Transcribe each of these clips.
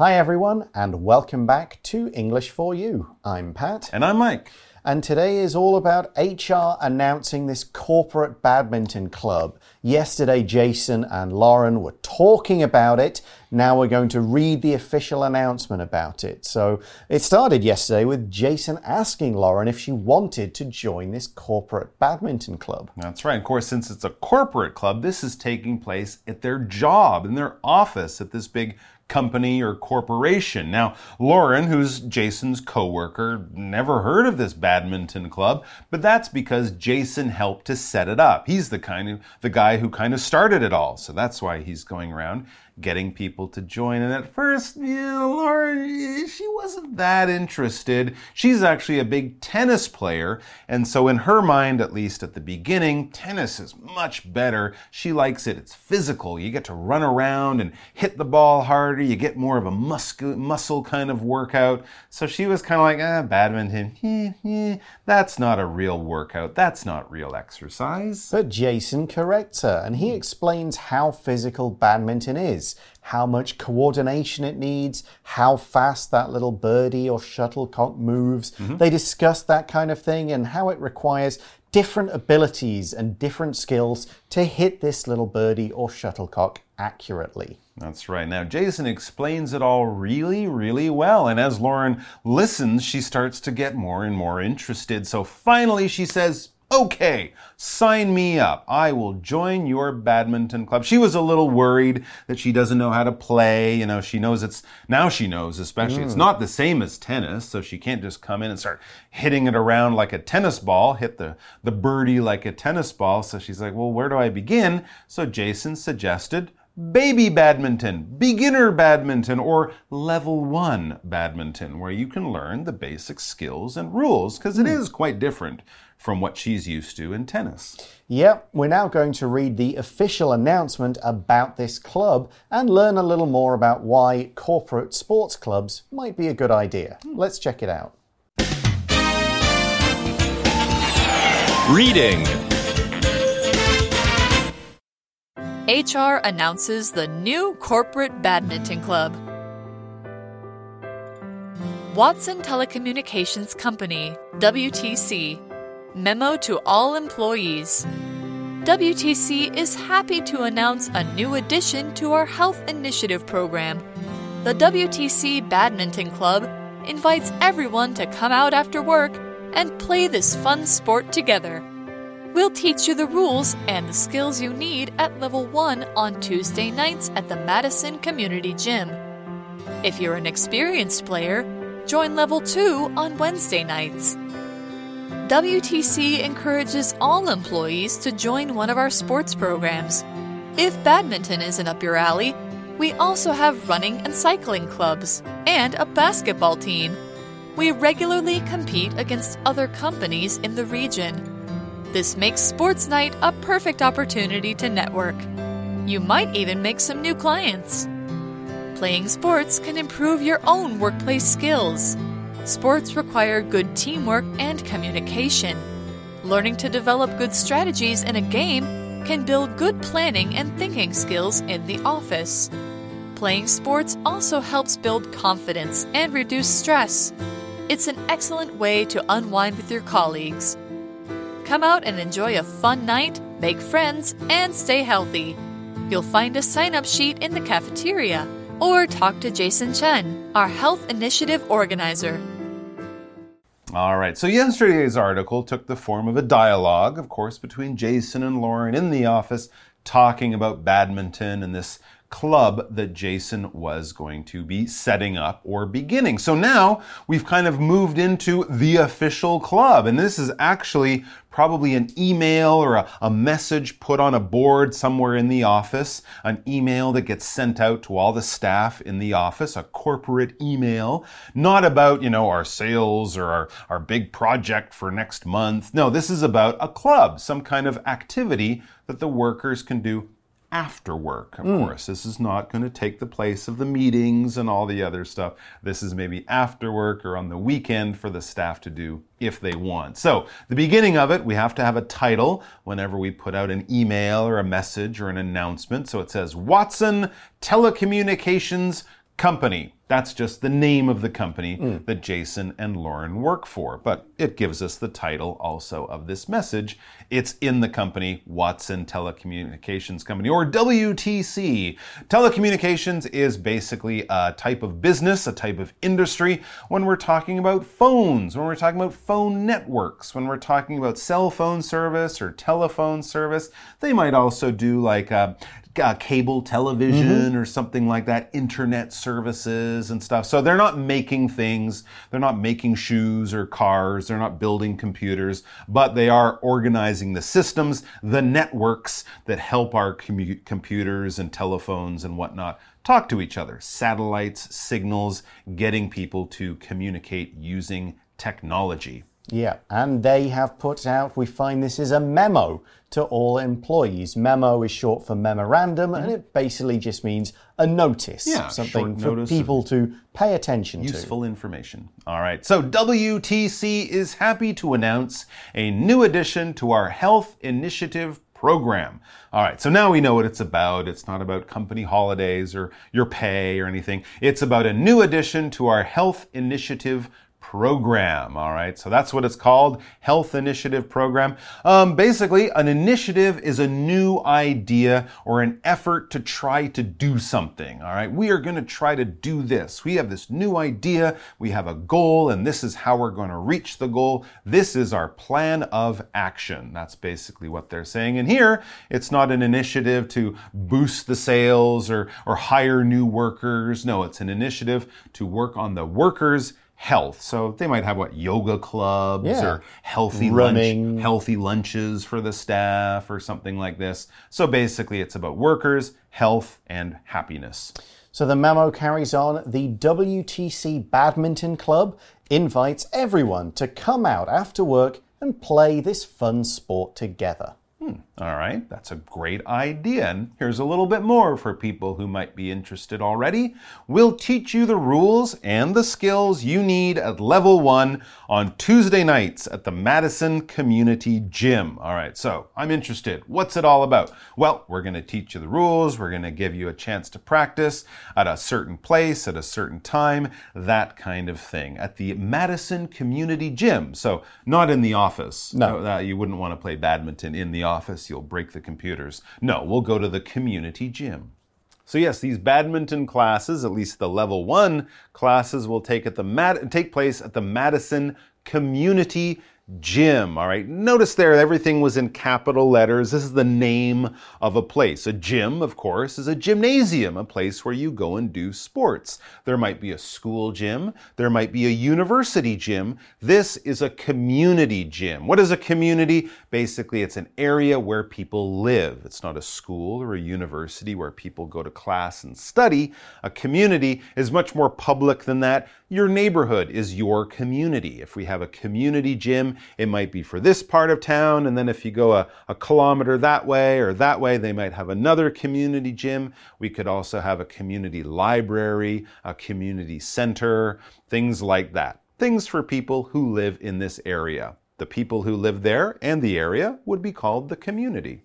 Hi, everyone, and welcome back to English for You. I'm Pat. And I'm Mike. And today is all about HR announcing this corporate badminton club. Yesterday, Jason and Lauren were talking about it. Now we're going to read the official announcement about it. So it started yesterday with Jason asking Lauren if she wanted to join this corporate badminton club. That's right. Of course, since it's a corporate club, this is taking place at their job, in their office at this big company or corporation. Now, Lauren, who's Jason's coworker, never heard of this badminton club, but that's because Jason helped to set it up. He's the kind of the guy who kind of started it all. So that's why he's going around getting people to join. And at first, you know, Lauren, she wasn't that interested. She's actually a big tennis player. And so, in her mind, at least at the beginning, tennis is much better. She likes it. It's physical. You get to run around and hit the ball harder. You get more of a muscle, muscle kind of workout. So she was kind of like, ah, badminton, that's not a real workout. That's not real exercise. But Jason corrects her and he explains how physical badminton is how much coordination it needs, how fast that little birdie or shuttlecock moves. Mm -hmm. They discuss that kind of thing and how it requires different abilities and different skills to hit this little birdie or shuttlecock accurately. That's right. Now, Jason explains it all really, really well. And as Lauren listens, she starts to get more and more interested. So finally, she says, Okay, sign me up. I will join your badminton club. She was a little worried that she doesn't know how to play. You know, she knows it's, now she knows especially, mm. it's not the same as tennis, so she can't just come in and start hitting it around like a tennis ball, hit the, the birdie like a tennis ball. So she's like, well, where do I begin? So Jason suggested, baby badminton, beginner badminton, or level one badminton, where you can learn the basic skills and rules, because it mm. is quite different from what she's used to in tennis. Yep, we're now going to read the official announcement about this club and learn a little more about why corporate sports clubs might be a good idea. Let's check it out. Reading HR announces the new corporate badminton club. Watson Telecommunications Company, WTC, Memo to all employees. WTC is happy to announce a new addition to our Health Initiative program. The WTC Badminton Club invites everyone to come out after work and play this fun sport together. We'll teach you the rules and the skills you need at level 1 on Tuesday nights at the Madison Community Gym. If you're an experienced player, join level 2 on Wednesday nights. WTC encourages all employees to join one of our sports programs. If badminton isn't up your alley, we also have running and cycling clubs and a basketball team. We regularly compete against other companies in the region. This makes Sports Night a perfect opportunity to network. You might even make some new clients. Playing sports can improve your own workplace skills. Sports require good teamwork and communication. Learning to develop good strategies in a game can build good planning and thinking skills in the office. Playing sports also helps build confidence and reduce stress. It's an excellent way to unwind with your colleagues. Come out and enjoy a fun night, make friends, and stay healthy. You'll find a sign up sheet in the cafeteria or talk to Jason Chen, our health initiative organizer. All right, so yesterday's article took the form of a dialogue, of course, between Jason and Lauren in the office talking about badminton and this club that Jason was going to be setting up or beginning. So now we've kind of moved into the official club. And this is actually probably an email or a, a, message put on a board somewhere in the office, an email that gets sent out to all the staff in the office, a corporate email, not about, you know, our sales or our, our big project for next month. No, this is about a club, some kind of activity that the workers can do after work, of mm. course. This is not going to take the place of the meetings and all the other stuff. This is maybe after work or on the weekend for the staff to do if they want. So, the beginning of it, we have to have a title whenever we put out an email or a message or an announcement. So it says Watson Telecommunications company. That's just the name of the company that Jason and Lauren work for. But it gives us the title also of this message. It's in the company Watson Telecommunications Company or WTC. Telecommunications is basically a type of business, a type of industry when we're talking about phones, when we're talking about phone networks, when we're talking about cell phone service or telephone service. They might also do like a uh, cable television or something like that, internet services and stuff. So they're not making things, they're not making shoes or cars, they're not building computers, but they are organizing the systems, the networks that help our computers and telephones and whatnot talk to each other. Satellites, signals, getting people to communicate using technology. Yeah, and they have put out, we find this is a memo to all employees. Memo is short for memorandum, and mm-hmm. it basically just means a notice, Yeah, something for people to pay attention to. Useful information. All right. So WTC is happy to announce a new addition to our health initiative program. All right. So now we know what it's about. It's not about company holidays or your pay or anything. It's about a new addition to our health initiative program. All right, so that's what it's called Health Initiative Program. Um, basically, an initiative is a new idea or an effort to try to do something. All right, we are going to try to do this. We have this new idea, we have a goal, and this is how we're going to reach the goal. This is our plan of action. That's basically what they're saying. And here, it's not an initiative to boost the sales or, or hire new workers. No, it's an initiative to work on the workers' health. So they might have what yoga clubs Yeah. or healthy Running. lunch, healthy lunches for the staff or something like this. So basically it's about workers, health and happiness. So the memo carries on the WTC Badminton Club invites everyone to come out after work and play this fun sport together. Hmm. All right, that's a great idea. And here's a little bit more for people who might be interested already. We'll teach you the rules and the skills you need at level one on Tuesday nights at the Madison Community Gym. All right, so I'm interested. What's it all about? Well, we're going to teach you the rules. We're going to give you a chance to practice at a certain place, at a certain time, that kind of thing at the Madison Community Gym. So, not in the office. No. Uh, you wouldn't want to play badminton in the office, you'll break the computers. No, we'll go to the community gym. So yes, these badminton classes, at least the level 1 classes will take at the Mad- take place at the Madison Community Gym. All right. Notice there everything was in capital letters. This is the name of a place. A gym, of course, is a gymnasium, a place where you go and do sports. There might be a school gym, there might be a university gym. This is a community gym. What is a community? Basically, it's an area where people live. It's not a school or a university where people go to class and study. A community is much more public than that. Your neighborhood is your community. If we have a community gym, it might be for this part of town, and then if you go a, a kilometer that way or that way, they might have another community gym. We could also have a community library, a community center, things like that. Things for people who live in this area. The people who live there and the area would be called the community.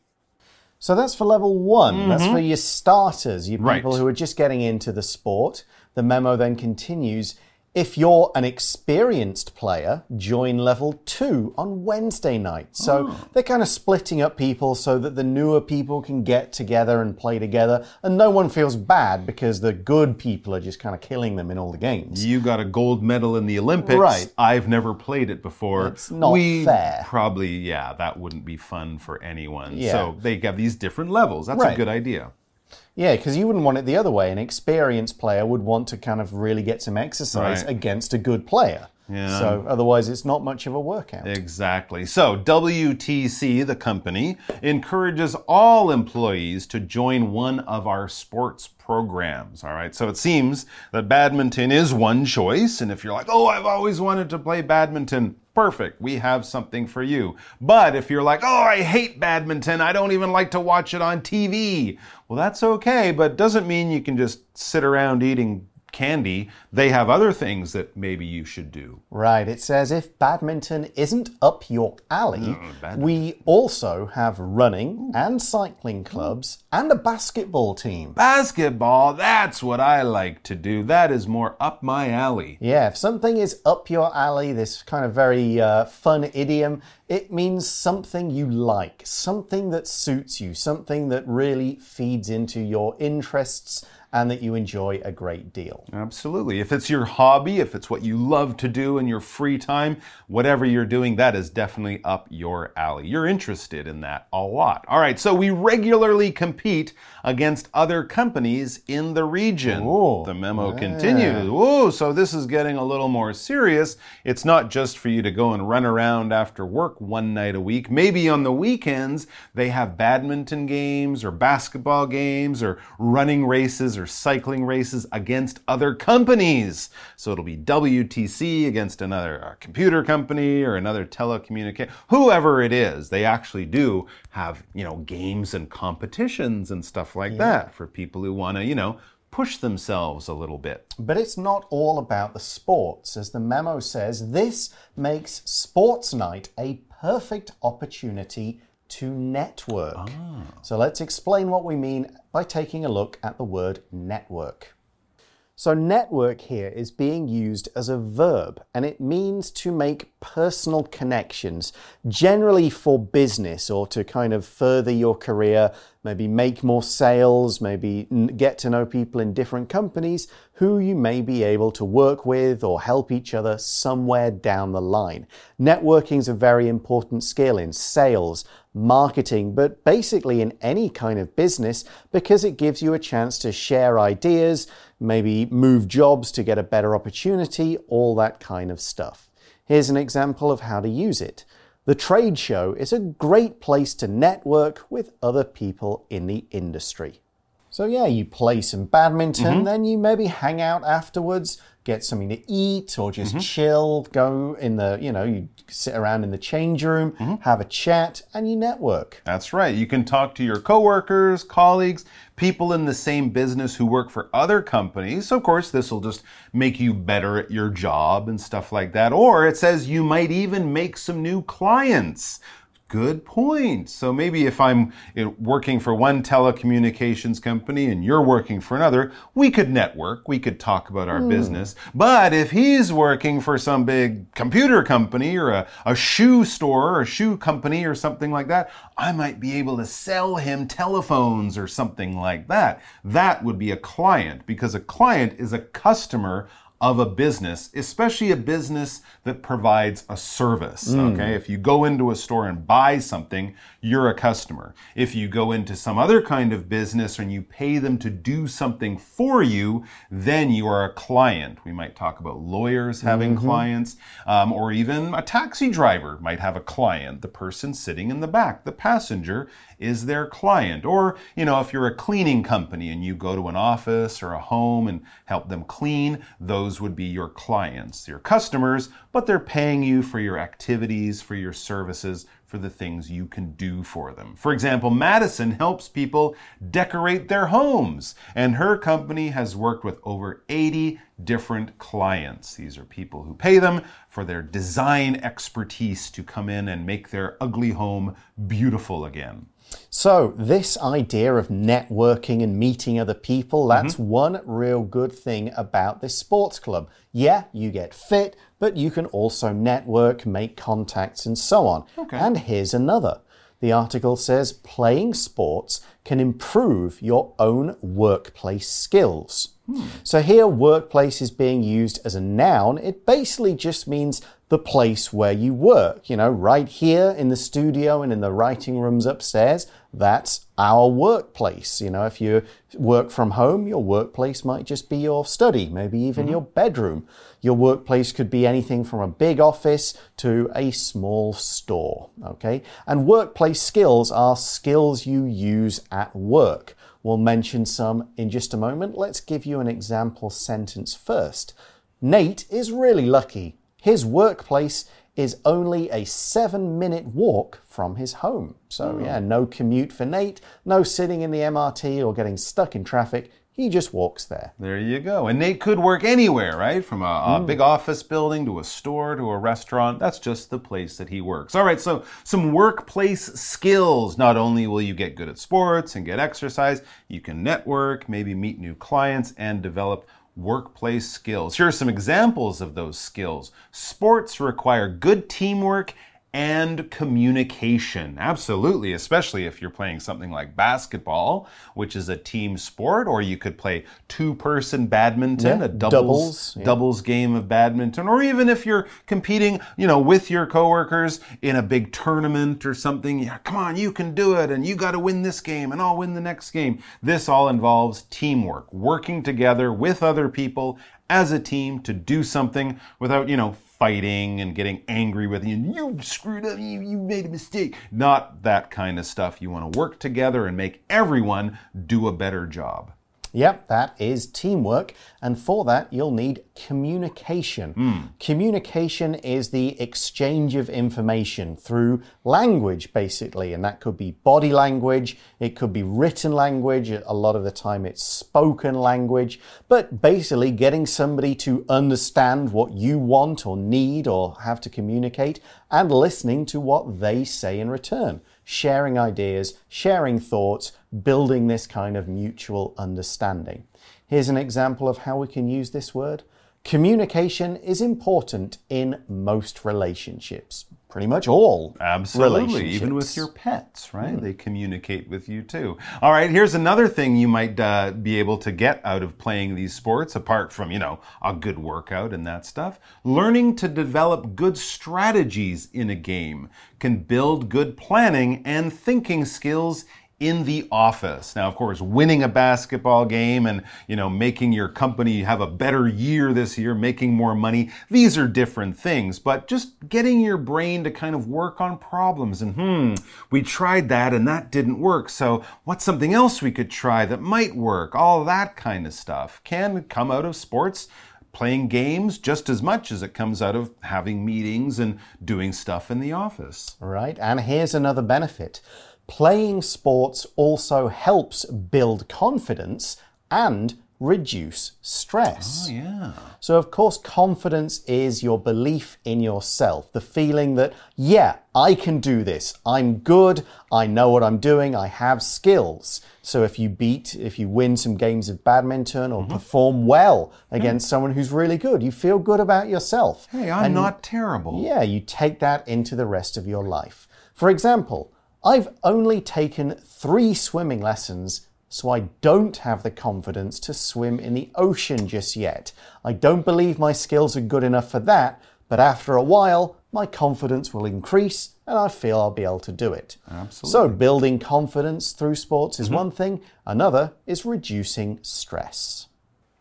So that's for level one. That's mm-hmm. for your starters, your Right. people who are just getting into the sport. The memo then continues. If you're an experienced player, join level two on Wednesday night. So oh. they're kind of splitting up people so that the newer people can get together and play together, and no one feels bad because the good people are just kind of killing them in all the games. You got a gold medal in the Olympics. Right. I've never played it before. It's not we fair. Probably, yeah, that wouldn't be fun for anyone. Yeah. So they have these different levels. That's a good idea. Yeah, because you wouldn't want it the other way. An experienced player would want to kind of really get some exercise Right. against a good player. Yeah. So otherwise, it's not much of a workout. Exactly. So, WTC, the company, encourages all employees to join one of our sports programs. All right. So, it seems that badminton is one choice. And if you're like, oh, I've always wanted to play badminton, perfect. We have something for you. But if you're like, oh, I hate badminton, I don't even like to watch it on TV, well, that's okay, but doesn't mean you can just sit around eating candy, they have other things that maybe you should do. Right. It says if badminton isn't up your alley, we also have running and cycling clubs and a basketball team. Basketball, that's what I like to do. That is more up my alley. Yeah, if something is up your alley, this kind of very uh, fun idiom, it means something you like, something that suits you, something that really feeds into your interests and that you enjoy a great deal. Absolutely. If it's your hobby, if it's what you love to do in your free time, whatever you're doing, that is definitely up your alley. You're interested in that a lot. All right, so we regularly compete against other companies in the region. Ooh, the memo continues. Ooh, so this is getting a little more serious. It's not just for you to go and run around after work one night a week. Maybe on the weekends, they have badminton games or basketball games or running races or cycling races against other companies. So it'll be WTC against another computer company or another telecommunication, whoever it is. They actually do have, you know, games and competitions and stuff like that for people who want to, you know, push themselves a little bit. But it's not all about the sports. As the memo says, this makes Sports Night a perfect opportunity to network. Ah. So let's explain what we mean by taking a look at the word network. So, network here is being used as a verb and it means to make personal connections, generally for business or to kind of further your career, maybe make more sales, maybe get to know people in different companies who you may be able to work with or help each other somewhere down the line. Networking is a very important skill in sales, marketing, but basically in any kind of business because it gives you a chance to share ideas, maybe move jobs to get a better opportunity, all that kind of stuff. Here's an example of how to use it. The trade show is a great place to network with other people in the industry. So, yeah, you play some badminton, mm-hmm. then you maybe hang out afterwards, get something to eat, or just mm-hmm. chill, go in the, you know, you sit around in the change room, mm-hmm. have a chat, and you network. That's right. You can talk to your coworkers, colleagues, people in the same business who work for other companies. So, of course, this will just make you better at your job and stuff like that. Or it says you might even make some new clients. Good point. So maybe if I'm working for one telecommunications company and you're working for another, we could network, we could talk about our hmm. business. But if he's working for some big computer company or a, a shoe store or a shoe company or something like that, I might be able to sell him telephones or something like that. That would be a client because a client is a customer of a business, especially a business that provides a service. Okay. If you go into a store and buy something, you're a customer. If you go into some other kind of business and you pay them to do something for you, then you are a client. We might talk about lawyers having clients, um, or even a taxi driver might have a client. The person sitting in the back, the passenger, is their client. Or, you know, if you're a cleaning company and you go to an office or a home and help them clean, those would be your clients, your customers, but they're paying you for your activities, for your services, for the things you can do for them. For example, Madison helps people decorate their homes, and her company has worked with over 80 different clients. These are people who pay them for their design expertise to come in and make their ugly home beautiful again. So, this idea of networking and meeting other people, that's mm-hmm. one real good thing about this sports club. Yeah, you get fit, but you can also network, make contacts, and so on. Okay. And here's another. The article says playing sports can improve your own workplace skills. So here, workplace is being used as a noun. It basically just means the place where you work. You know, right here in the studio and in the writing rooms upstairs, that's our workplace. You know, if you work from home, your workplace might just be your study, maybe even mm-hmm. your bedroom. Your workplace could be anything from a big office to a small store. Okay. And workplace skills are skills you use at work. We'll mention some in just a moment. Let's give you an example sentence first. Nate is really lucky. His workplace is only a seven minute walk from his home. So, hmm. yeah, no commute for Nate, no sitting in the MRT or getting stuck in traffic. He just walks there. There you go. And Nate could work anywhere, right? From a, a mm. big office building to a store to a restaurant. That's just the place that he works. All right, so some workplace skills. Not only will you get good at sports and get exercise, you can network, maybe meet new clients, and develop workplace skills. Here are some examples of those skills. Sports require good teamwork and communication. Absolutely, especially if you're playing something like basketball, which is a team sport, or you could play two person badminton, Yeah, a doubles, doubles, yeah. doubles game of badminton, or even if you're competing, you know, with your coworkers in a big tournament or something. Yeah, come on, you can do it, and you got to win this game, and I'll win the next game. This all involves teamwork, working together with other people as a team to do something without, you know, fighting and getting angry with you. You screwed up. You, you made a mistake. Not that kind of stuff. You want to work together and make everyone do a better job. Yep, that is teamwork. And for that, you'll need communication. Hmm. Communication is the exchange of information through language, basically. And that could be body language, it could be written language. A lot of the time, it's spoken language. But basically, getting somebody to understand what you want or need or have to communicate and listening to what they say in return sharing ideas, sharing thoughts, building this kind of mutual understanding. Here's an example of how we can use this word. Communication is important in most relationships. Pretty much all. Absolutely. Even with your pets, right? They communicate with you too. All right, here's another thing you might uh, be able to get out of playing these sports, apart from, you know, a good workout and that stuff. Learning to develop good strategies in a game can build good planning and thinking skills in the office. Now, of course, winning a basketball game and, you know, making your company have a better year this year, making more money, these are different things. But just getting your brain to kind of work on problems and, hmm, we tried that and that didn't work. So what's something else we could try that might work? All that kind of stuff can come out of sports playing games just as much as it comes out of having meetings and doing stuff in the office. Right, and here's another benefit. Playing sports also helps build confidence and reduce stress. Oh, yeah. So, of course, confidence is your belief in yourself, the feeling that, yeah, I can do this. I'm good. I know what I'm doing. I have skills. So, if you beat, if you win some games of badminton or mm-hmm. perform well against someone who's really good, you feel good about yourself. Hey, I'm not terrible. Yeah, you take that into the rest of your life. For example, I've only taken three swimming lessons, so I don't have the confidence to swim in the ocean just yet. I don't believe my skills are good enough for that, but after a while, my confidence will increase and I feel I'll be able to do it. Absolutely. So, building confidence through sports is mm-hmm. one thing, another is reducing stress.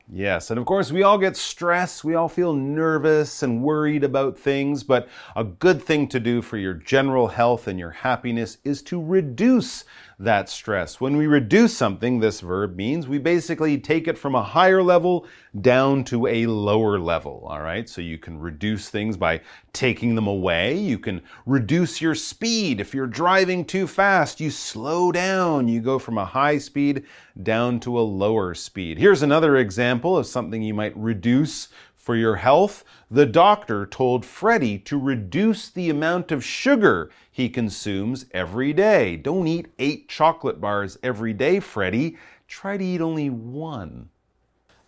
Yes, and of course, we all get stressed. We all feel nervous and worried about things, but a good thing to do for your general health and your happiness is to reduce that stress. When we reduce something, this verb means we basically take it from a higher level down to a lower level. All right, so you can reduce things by taking them away. You can reduce your speed. If you're driving too fast, you slow down. You go from a high speed down to a lower speed. Here's another example of something you might reduce for your health. The doctor told Freddie to reduce the amount of sugar he consumes every day. Don't eat eight chocolate bars every day, Freddie. Try to eat only one.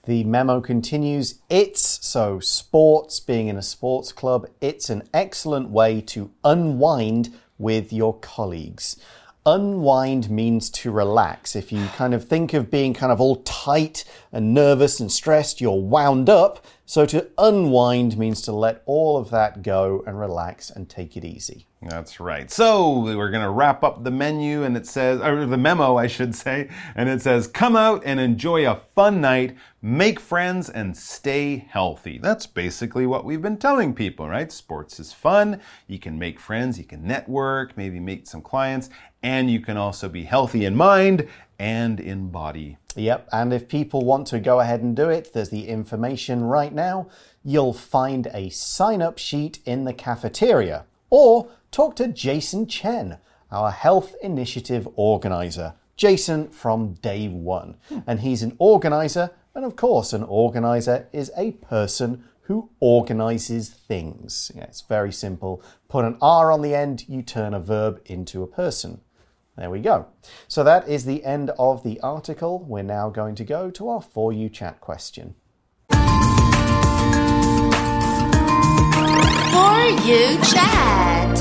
The memo continues It's so sports, being in a sports club, it's an excellent way to unwind with your colleagues. Unwind means to relax. If you kind of think of being kind of all tight and nervous and stressed, you're wound up. So to unwind means to let all of that go and relax and take it easy. That's right. So we're going to wrap up the menu and it says, or the memo, I should say, and it says, come out and enjoy a fun night, make friends, and stay healthy. That's basically what we've been telling people, right? Sports is fun. You can make friends, you can network, maybe meet some clients, and you can also be healthy in mind and in body. Yep, and if people want to go ahead and do it, there's the information right now. You'll find a sign up sheet in the cafeteria or talk to Jason Chen, our health initiative organizer. Jason from day one. Hmm. And he's an organizer. And of course, an organizer is a person who organizes things. Yeah, it's very simple. Put an R on the end, you turn a verb into a person. There we go. So that is the end of the article. We're now going to go to our For You chat question. For You Chat.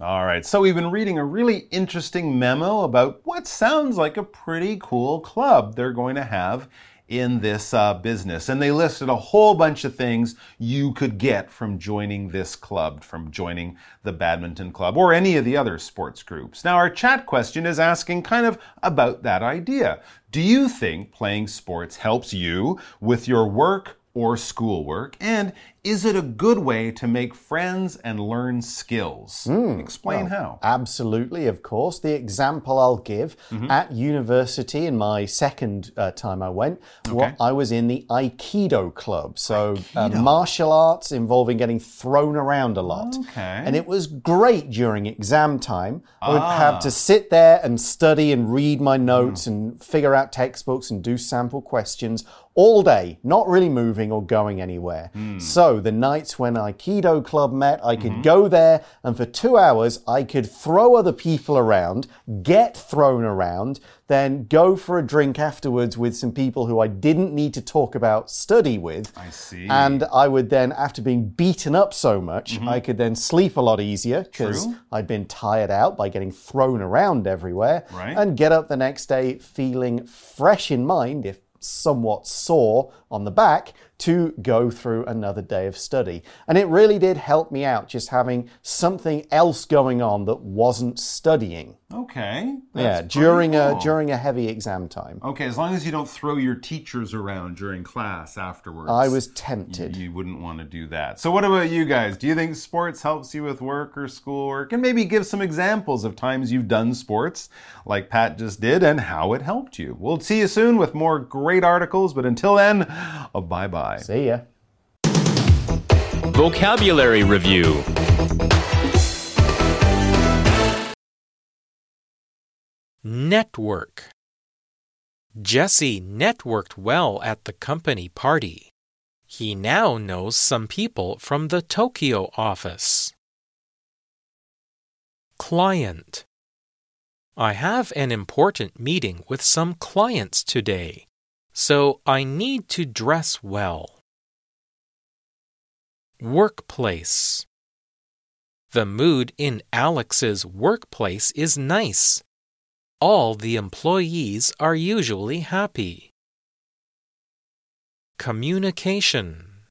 All right, so we've been reading a really interesting memo about what sounds like a pretty cool club they're going to have in this uh, business. And they listed a whole bunch of things you could get from joining this club, from joining the badminton club or any of the other sports groups. Now, our chat question is asking kind of about that idea. Do you think playing sports helps you with your work or schoolwork? And is it a good way to make friends and learn skills? Explain how. Absolutely, of course. The example I'll give Mm-hmm. at university in my second uh, time I went, well, I was in the Aikido club. So, uh, martial arts involving getting thrown around a lot. Okay. And it was great during exam time. I would Ah. have to sit there and study and read my Mm. notes and figure out textbooks and do sample questions all day, not really moving or going anywhere. Hmm. The nights when Aikido Club met, I could Mm-hmm. go there and for two hours I could throw other people around, get thrown around, then go for a drink afterwards with some people who I didn't need to talk about study with. I see. And I would then, after being beaten up so much, Mm-hmm. I could then sleep a lot easier because I'd been tired out by getting thrown around everywhere. Right. And get up the next day feeling fresh in mind, if somewhat sore on the back, to go through another day of study. And it really did help me out just having something else going on that wasn't studying. Okay. yeah, during a during a heavy exam time. Okay, as long as you don't throw your teachers around during class afterwards. I was tempted. You wouldn't want to do that. So, what about you guys? Do you think sports helps you with work or schoolwork? And maybe give some examples of times you've done sports, like Pat just did, and how it helped you. We'll see you soon with more great articles, but until then, a bye bye. See ya. Vocabulary Review Network Jesse networked well at the company party. He now knows some people from the Tokyo office. Client I have an important meeting with some clients today, so I need to dress well. Workplace The mood in Alex's workplace is nice. All the employees are usually happy. Communication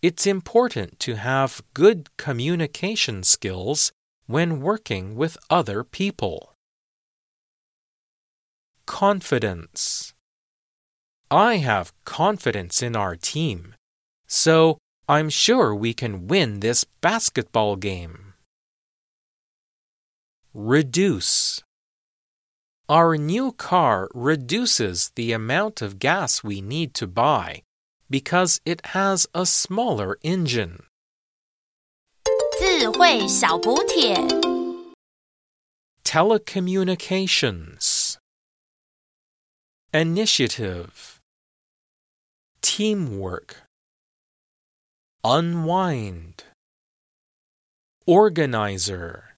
It's important to have good communication skills when working with other people. Confidence I have confidence in our team, so I'm sure we can win this basketball game. Reduce Our new car reduces the amount of gas we need to buy because it has a smaller engine. 智慧小补帖。 Telecommunications Initiative Teamwork Unwind Organizer